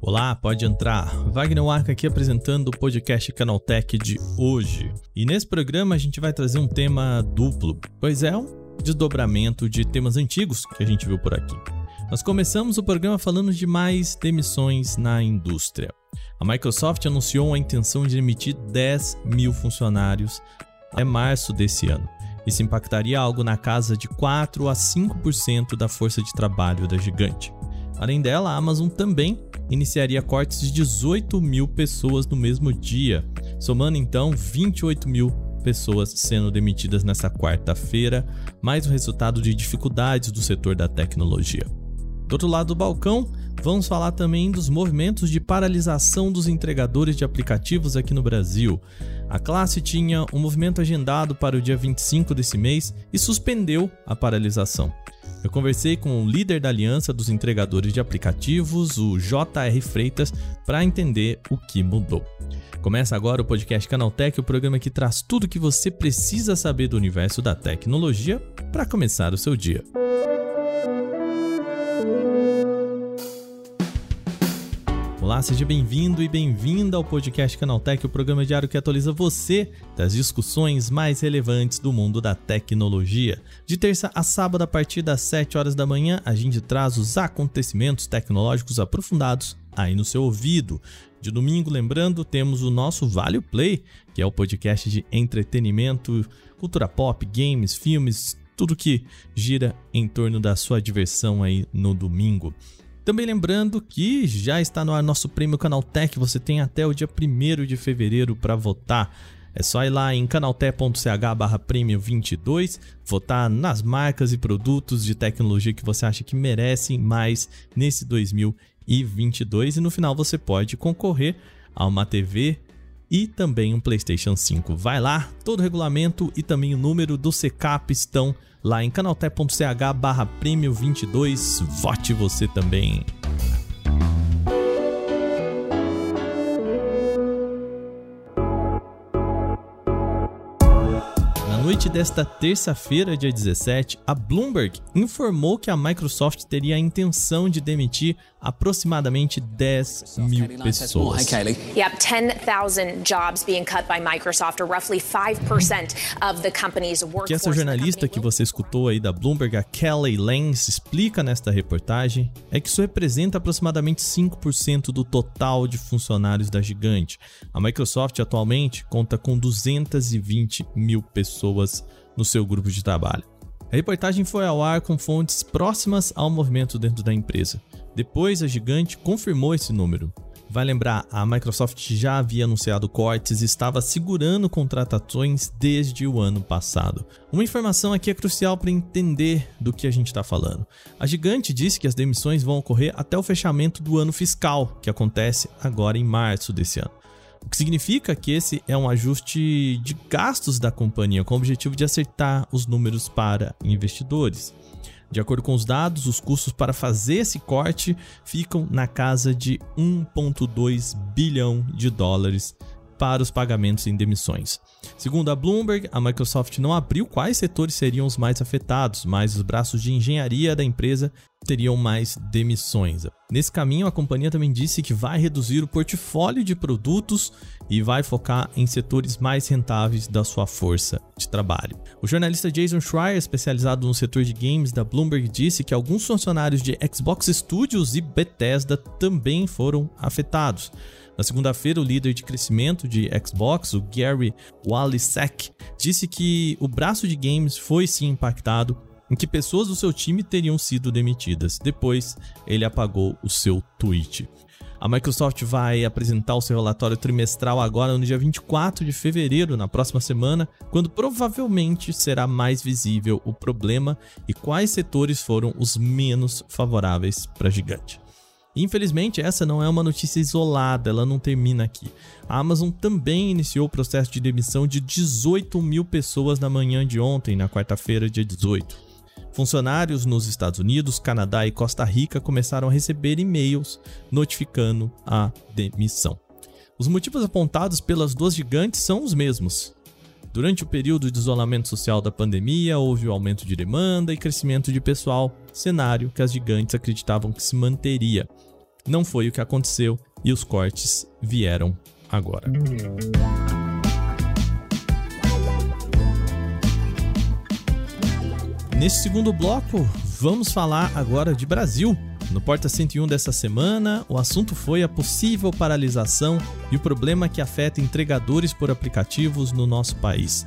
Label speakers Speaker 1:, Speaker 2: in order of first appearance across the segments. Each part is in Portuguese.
Speaker 1: Olá, pode entrar. Wagner Arca aqui apresentando o podcast Canaltech de hoje. E nesse programa a gente vai trazer um tema duplo, pois é um desdobramento de temas antigos que a gente viu por aqui. Nós começamos o programa falando de mais demissões na indústria. A Microsoft anunciou a intenção de demitir 10 mil funcionários até março desse ano. Isso impactaria algo na casa de 4 a 5% da força de trabalho da gigante. Além dela, a Amazon também iniciaria cortes de 18 mil pessoas no mesmo dia, somando então 28 mil pessoas sendo demitidas nessa quarta-feira, mais um resultado de dificuldades do setor da tecnologia. Do outro lado do balcão, vamos falar também dos movimentos de paralisação dos entregadores de aplicativos aqui no Brasil. A classe tinha um movimento agendado para o dia 25 desse mês e suspendeu a paralisação. Eu conversei com o líder da Aliança dos Entregadores de Aplicativos, o JR Freitas, para entender o que mudou. Começa agora o podcast Canaltech, o programa que traz tudo o que você precisa saber do universo da tecnologia para começar o seu dia. Olá, seja bem-vindo e bem-vinda ao podcast Canaltech, o programa diário que atualiza você das discussões mais relevantes do mundo da tecnologia. De terça a sábado, a partir das 7 horas da manhã, a gente traz os acontecimentos tecnológicos aprofundados aí no seu ouvido. De domingo, lembrando, temos o nosso Vale Play, que é o podcast de entretenimento, cultura pop, games, filmes, tudo que gira em torno da sua diversão aí no domingo. Também lembrando que já está no ar nosso prêmio Canaltech, você tem até o dia 1 de fevereiro para votar. É só ir lá em canaltech.ch barra prêmio 22, votar nas marcas e produtos de tecnologia que você acha que merecem mais nesse 2022 e no final você pode concorrer a uma TV e também um PlayStation 5. Vai lá, todo o regulamento e também o número do CCAP estão lá em canaltech.ch barra prêmio 22. Vote você também. Noite desta terça-feira, dia 17, a Bloomberg informou que a Microsoft teria a intenção de demitir aproximadamente 10 mil pessoas. Yep, 10,000 jobs being cut by Microsoft, or roughly 5% of the company's workforce. Que essa jornalista que você escutou aí da Bloomberg, a Kelly Lenz, explica nesta reportagem é que isso representa aproximadamente 5% do total de funcionários da gigante. A Microsoft atualmente conta com 220 mil pessoas no seu grupo de trabalho. A reportagem foi ao ar com fontes próximas ao movimento dentro da empresa. Depois, a gigante confirmou esse número. Vai lembrar, a Microsoft já havia anunciado cortes e estava segurando contratações desde o ano passado. Uma informação aqui é crucial para entender do que a gente está falando. A gigante disse que as demissões vão ocorrer até o fechamento do ano fiscal, que acontece agora em março desse ano. O que significa que esse é um ajuste de gastos da companhia com o objetivo de acertar os números para investidores. De acordo com os dados, os custos para fazer esse corte ficam na casa de 1,2 bilhão de dólares para os pagamentos em demissões. Segundo a Bloomberg, a Microsoft não abriu quais setores seriam os mais afetados, mas os braços de engenharia da empresa teriam mais demissões. Nesse caminho, a companhia também disse que vai reduzir o portfólio de produtos e vai focar em setores mais rentáveis da sua força de trabalho. O jornalista Jason Schreier, especializado no setor de games da Bloomberg, disse que alguns funcionários de Xbox Studios e Bethesda também foram afetados. Na segunda-feira, o líder de crescimento de Xbox, o Gary Walisek, disse que o braço de games foi sim impactado em que pessoas do seu time teriam sido demitidas. Depois, ele apagou o seu tweet. A Microsoft vai apresentar o seu relatório trimestral agora no dia 24 de fevereiro, na próxima semana, quando provavelmente será mais visível o problema e quais setores foram os menos favoráveis para a gigante. Infelizmente, essa não é uma notícia isolada, ela não termina aqui. A Amazon também iniciou o processo de demissão de 18 mil pessoas na manhã de ontem, na quarta-feira, dia 18. Funcionários nos Estados Unidos, Canadá e Costa Rica começaram a receber e-mails notificando a demissão. Os motivos apontados pelas duas gigantes são os mesmos: Durante o período de isolamento social da pandemia, houve o aumento de demanda e crescimento de pessoal, cenário que as gigantes acreditavam que se manteria. Não foi o que aconteceu e os cortes vieram agora. Nesse segundo bloco, vamos falar agora de Brasil. No Porta 101 dessa semana, o assunto foi a possível paralisação e o problema que afeta entregadores por aplicativos no nosso país.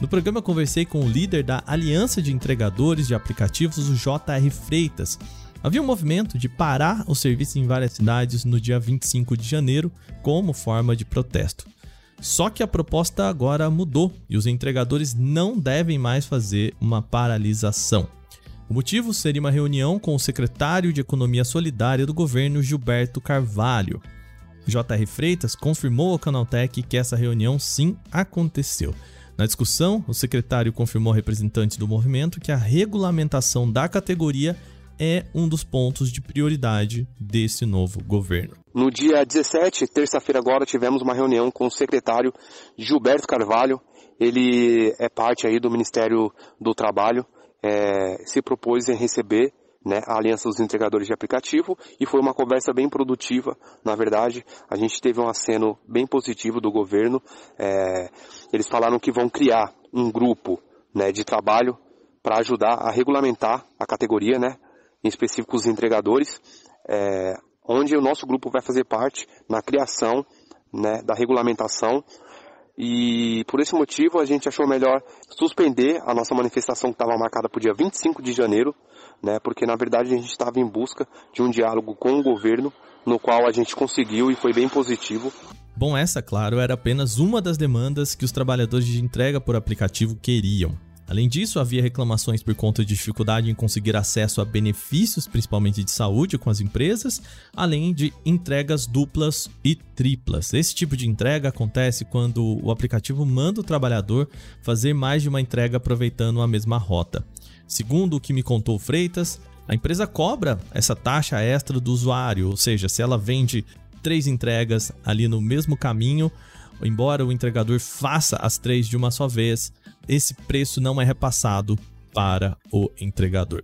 Speaker 1: No programa, conversei com o líder da Aliança de Entregadores de Aplicativos, o JR Freitas. Havia um movimento de parar o serviço em várias cidades no dia 25 de janeiro, como forma de protesto. Só que a proposta agora mudou e os entregadores não devem mais fazer uma paralisação. O motivo seria uma reunião com o secretário de Economia Solidária do governo, Gilberto Carvalho. J.R. Freitas confirmou ao Canaltech que essa reunião sim aconteceu. Na discussão, o secretário confirmou a representantes do movimento que a regulamentação da categoria é um dos pontos de prioridade desse novo governo.
Speaker 2: No dia 17, terça-feira agora, tivemos uma reunião com o secretário Gilberto Carvalho. Ele é parte aí do Ministério do Trabalho é, se propôs em receber né, a Aliança dos Entregadores de Aplicativo e foi uma conversa bem produtiva. Na verdade, a gente teve um aceno bem positivo do governo. É, eles falaram que vão criar um grupo né, de trabalho para ajudar a regulamentar a categoria, né, em específico os entregadores, é, onde o nosso grupo vai fazer parte na criação né, da regulamentação e por esse motivo a gente achou melhor suspender a nossa manifestação que estava marcada para o dia 25 de janeiro, né, porque na verdade a gente estava em busca de um diálogo com o governo, no qual a gente conseguiu e foi bem positivo.
Speaker 1: Bom, essa, claro, era apenas uma das demandas que os trabalhadores de entrega por aplicativo queriam. Além disso, havia reclamações por conta de dificuldade em conseguir acesso a benefícios, principalmente de saúde, com as empresas, além de entregas duplas e triplas. Esse tipo de entrega acontece quando o aplicativo manda o trabalhador fazer mais de uma entrega aproveitando a mesma rota. Segundo o que me contou Freitas, a empresa cobra essa taxa extra do usuário, ou seja, se ela vende três entregas ali no mesmo caminho, embora o entregador faça as três de uma só vez, esse preço não é repassado para o entregador.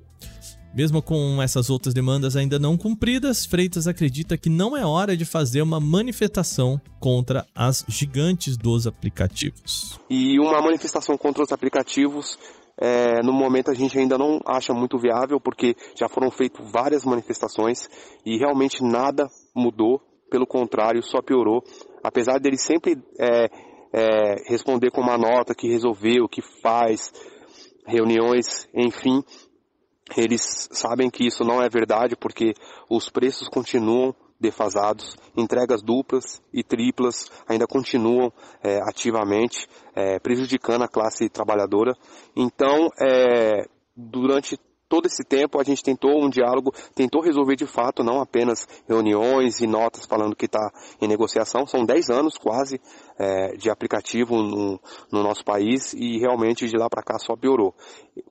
Speaker 1: Mesmo com essas outras demandas ainda não cumpridas, Freitas acredita que não é hora de fazer uma manifestação contra as gigantes dos aplicativos.
Speaker 2: E uma manifestação contra os aplicativos, é, no momento a gente ainda não acha muito viável, porque já foram feitas várias manifestações e realmente nada mudou, pelo contrário, só piorou. Apesar dele sempre é, é, responder com uma nota que resolveu, que faz reuniões, enfim, eles sabem que isso não é verdade porque os preços continuam defasados, entregas duplas e triplas ainda continuam é, ativamente é, prejudicando a classe trabalhadora. Então, é, durante todo esse tempo a gente tentou um diálogo, tentou resolver de fato, não apenas reuniões e notas falando que está em negociação. São 10 anos quase é, de aplicativo no, no, nosso país e realmente de lá para cá só piorou.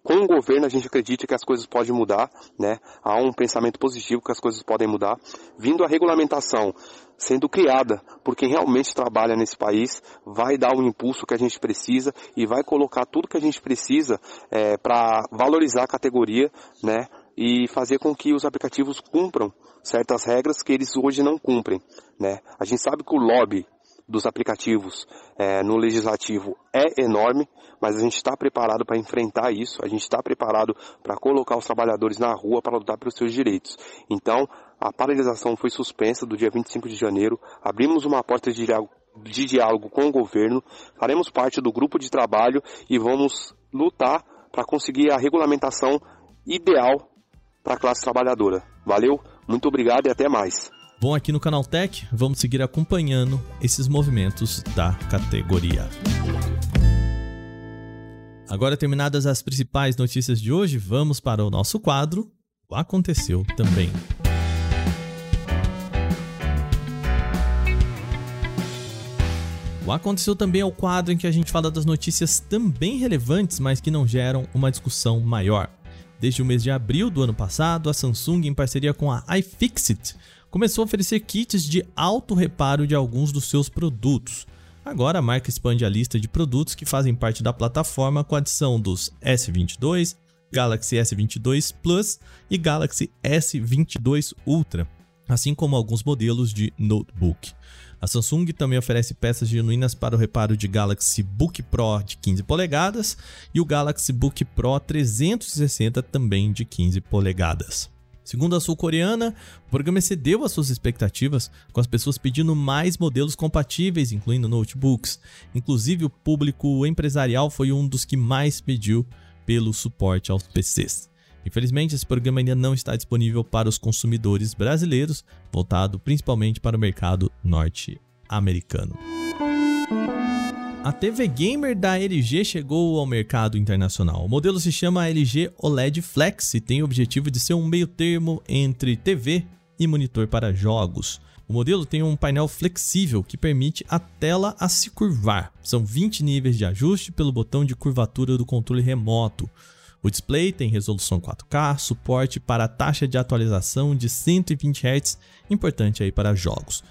Speaker 2: Com o governo a gente acredita que as coisas podem mudar, né? Há um pensamento positivo que as coisas podem mudar. Vindo a regulamentação sendo criada por quem realmente trabalha nesse país, vai dar o impulso que a gente precisa e vai colocar tudo que a gente precisa é, para valorizar a categoria, né? E fazer com que os aplicativos cumpram certas regras que eles hoje não cumprem, né? A gente sabe que o lobby dos aplicativos é, no legislativo é enorme, mas a gente está preparado para enfrentar isso, a gente está preparado para colocar os trabalhadores na rua para lutar pelos seus direitos. Então, a paralisação foi suspensa do dia 25 de janeiro, abrimos uma porta de diálogo, de diálogo com o governo, faremos parte do grupo de trabalho e vamos lutar para conseguir a regulamentação ideal para a classe trabalhadora. Valeu, muito obrigado e até mais.
Speaker 1: Bom, aqui no Canal Tech, vamos seguir acompanhando esses movimentos da categoria. Agora terminadas as principais notícias de hoje, vamos para o nosso quadro O Aconteceu Também. O Aconteceu Também é o quadro em que a gente fala das notícias também relevantes, mas que não geram uma discussão maior. Desde o mês de abril do ano passado, a Samsung, em parceria com a iFixit, começou a oferecer kits de auto reparo de alguns dos seus produtos. Agora a marca expande a lista de produtos que fazem parte da plataforma com a adição dos S22, Galaxy S22 Plus e Galaxy S22 Ultra, assim como alguns modelos de notebook. A Samsung também oferece peças genuínas para o reparo de Galaxy Book Pro de 15 polegadas e o Galaxy Book Pro 360 também de 15 polegadas. Segundo a sul-coreana, o programa excedeu as suas expectativas, com as pessoas pedindo mais modelos compatíveis, incluindo notebooks. Inclusive, o público empresarial foi um dos que mais pediu pelo suporte aos PCs. Infelizmente, esse programa ainda não está disponível para os consumidores brasileiros, voltado principalmente para o mercado norte-americano. A TV Gamer da LG chegou ao mercado internacional. O modelo se chama LG OLED Flex e tem o objetivo de ser um meio termo entre TV e monitor para jogos. O modelo tem um painel flexível que permite a tela a se curvar. São 20 níveis de ajuste pelo botão de curvatura do controle remoto. O display tem resolução 4K, suporte para taxa de atualização de 120 Hz, importante aí para jogos.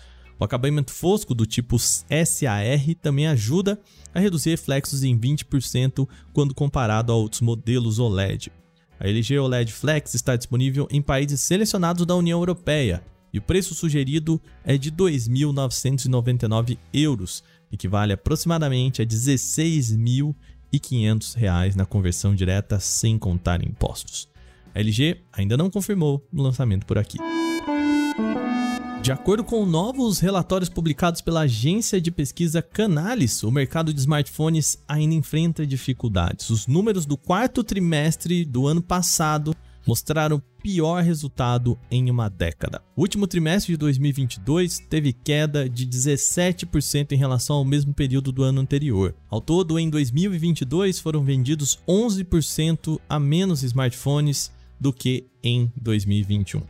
Speaker 1: O acabamento fosco do tipo SAR também ajuda a reduzir reflexos em 20% quando comparado a outros modelos OLED. A LG OLED Flex está disponível em países selecionados da União Europeia e o preço sugerido é de 2.999 euros, equivale aproximadamente a 16.500 reais na conversão direta sem contar impostos. A LG ainda não confirmou o lançamento por aqui. De acordo com novos relatórios publicados pela agência de pesquisa Canalys, o mercado de smartphones ainda enfrenta dificuldades. Os números do quarto trimestre do ano passado mostraram pior resultado em uma década. O último trimestre de 2022 teve queda de 17% em relação ao mesmo período do ano anterior. Ao todo, em 2022 foram vendidos 11% a menos smartphones do que em 2021.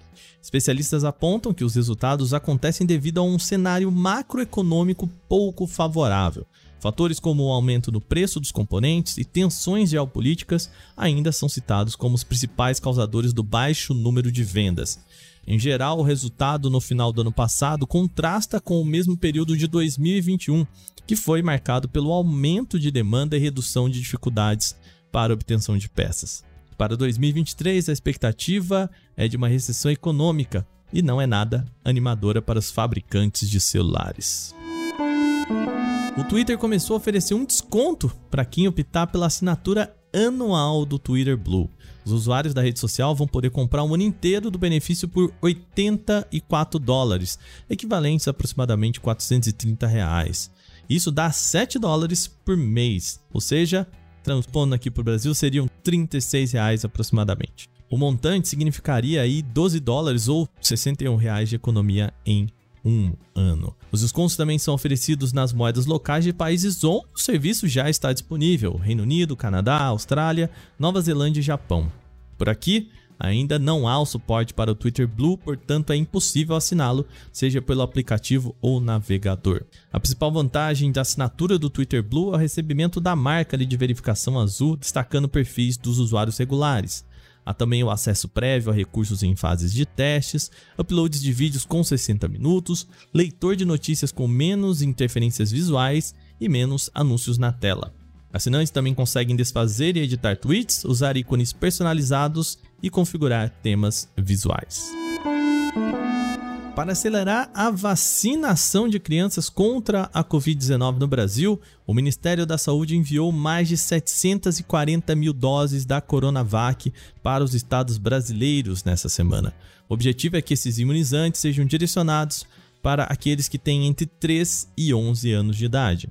Speaker 1: Especialistas apontam que os resultados acontecem devido a um cenário macroeconômico pouco favorável. Fatores como o aumento no preço dos componentes e tensões geopolíticas ainda são citados como os principais causadores do baixo número de vendas. Em geral, o resultado no final do ano passado contrasta com o mesmo período de 2021, que foi marcado pelo aumento de demanda e redução de dificuldades para obtenção de peças. Para 2023, a expectativa é de uma recessão econômica e não é nada animadora para os fabricantes de celulares. O Twitter começou a oferecer um desconto para quem optar pela assinatura anual do Twitter Blue. Os usuários da rede social vão poder comprar um ano inteiro do benefício por 84 dólares, equivalentes a aproximadamente 430 reais. Isso dá 7 dólares por mês, ou seja, transpondo aqui para o Brasil, seriam 36 reais aproximadamente. O montante significaria aí 12 dólares ou 61 reais de economia em um ano. Os descontos também são oferecidos nas moedas locais de países onde o serviço já está disponível: Reino Unido, Canadá, Austrália, Nova Zelândia e Japão. Por aqui, Ainda não há o suporte para o Twitter Blue, portanto é impossível assiná-lo, seja pelo aplicativo ou navegador. A principal vantagem da assinatura do Twitter Blue é o recebimento da marca de verificação azul, destacando perfis dos usuários regulares. Há também o acesso prévio a recursos em fases de testes, uploads de vídeos com 60 minutos, leitor de notícias com menos interferências visuais e menos anúncios na tela. Assinantes também conseguem desfazer e editar tweets, usar ícones personalizados e configurar temas visuais. Para acelerar a vacinação de crianças contra a Covid-19 no Brasil, o Ministério da Saúde enviou mais de 740 mil doses da Coronavac para os estados brasileiros nessa semana. O objetivo é que esses imunizantes sejam direcionados para aqueles que têm entre 3 e 11 anos de idade.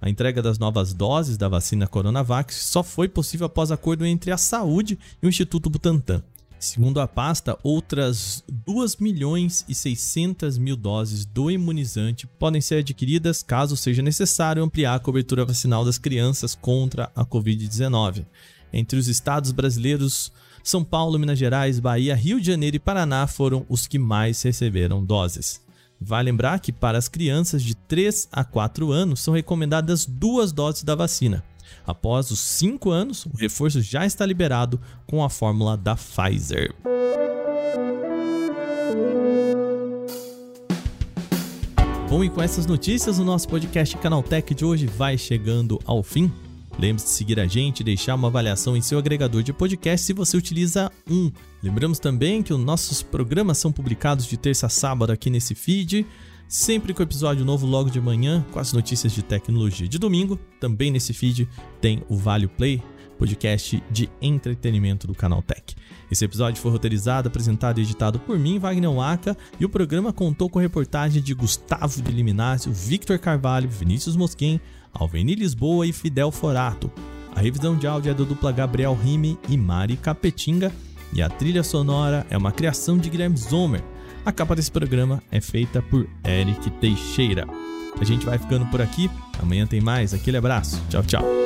Speaker 1: A entrega das novas doses da vacina Coronavac só foi possível após acordo entre a saúde e o Instituto Butantan. Segundo a pasta, outras 2 milhões e 600 mil doses do imunizante podem ser adquiridas caso seja necessário ampliar a cobertura vacinal das crianças contra a Covid-19. Entre os estados brasileiros, São Paulo, Minas Gerais, Bahia, Rio de Janeiro e Paraná foram os que mais receberam doses. Vale lembrar que para as crianças de 3 a 4 anos são recomendadas duas doses da vacina. Após os 5 anos, o reforço já está liberado com a fórmula da Pfizer. Bom, e com essas notícias, o nosso podcast Canaltech de hoje vai chegando ao fim. Lembre-se de seguir a gente e deixar uma avaliação em seu agregador de podcast se você utiliza um. Lembramos também que os nossos programas são publicados de terça a sábado aqui nesse feed, sempre com episódio novo logo de manhã, com as notícias de tecnologia. De domingo, também nesse feed, tem o Vale Play, podcast de entretenimento do canal Tech. Esse episódio foi roteirizado, apresentado e editado por mim, Wagner Waka, e o programa contou com reportagem de Gustavo de Liminácio, Victor Carvalho, Vinícius Mosquen, Alveni Lisboa e Fidel Forato. A revisão de áudio é do dupla Gabriel Rime e Mari Capetinga, e a trilha sonora é uma criação de Guilherme Zomer. A capa desse programa é feita por Eric Teixeira. A gente vai ficando por aqui. Amanhã tem mais. Aquele abraço. Tchau, tchau.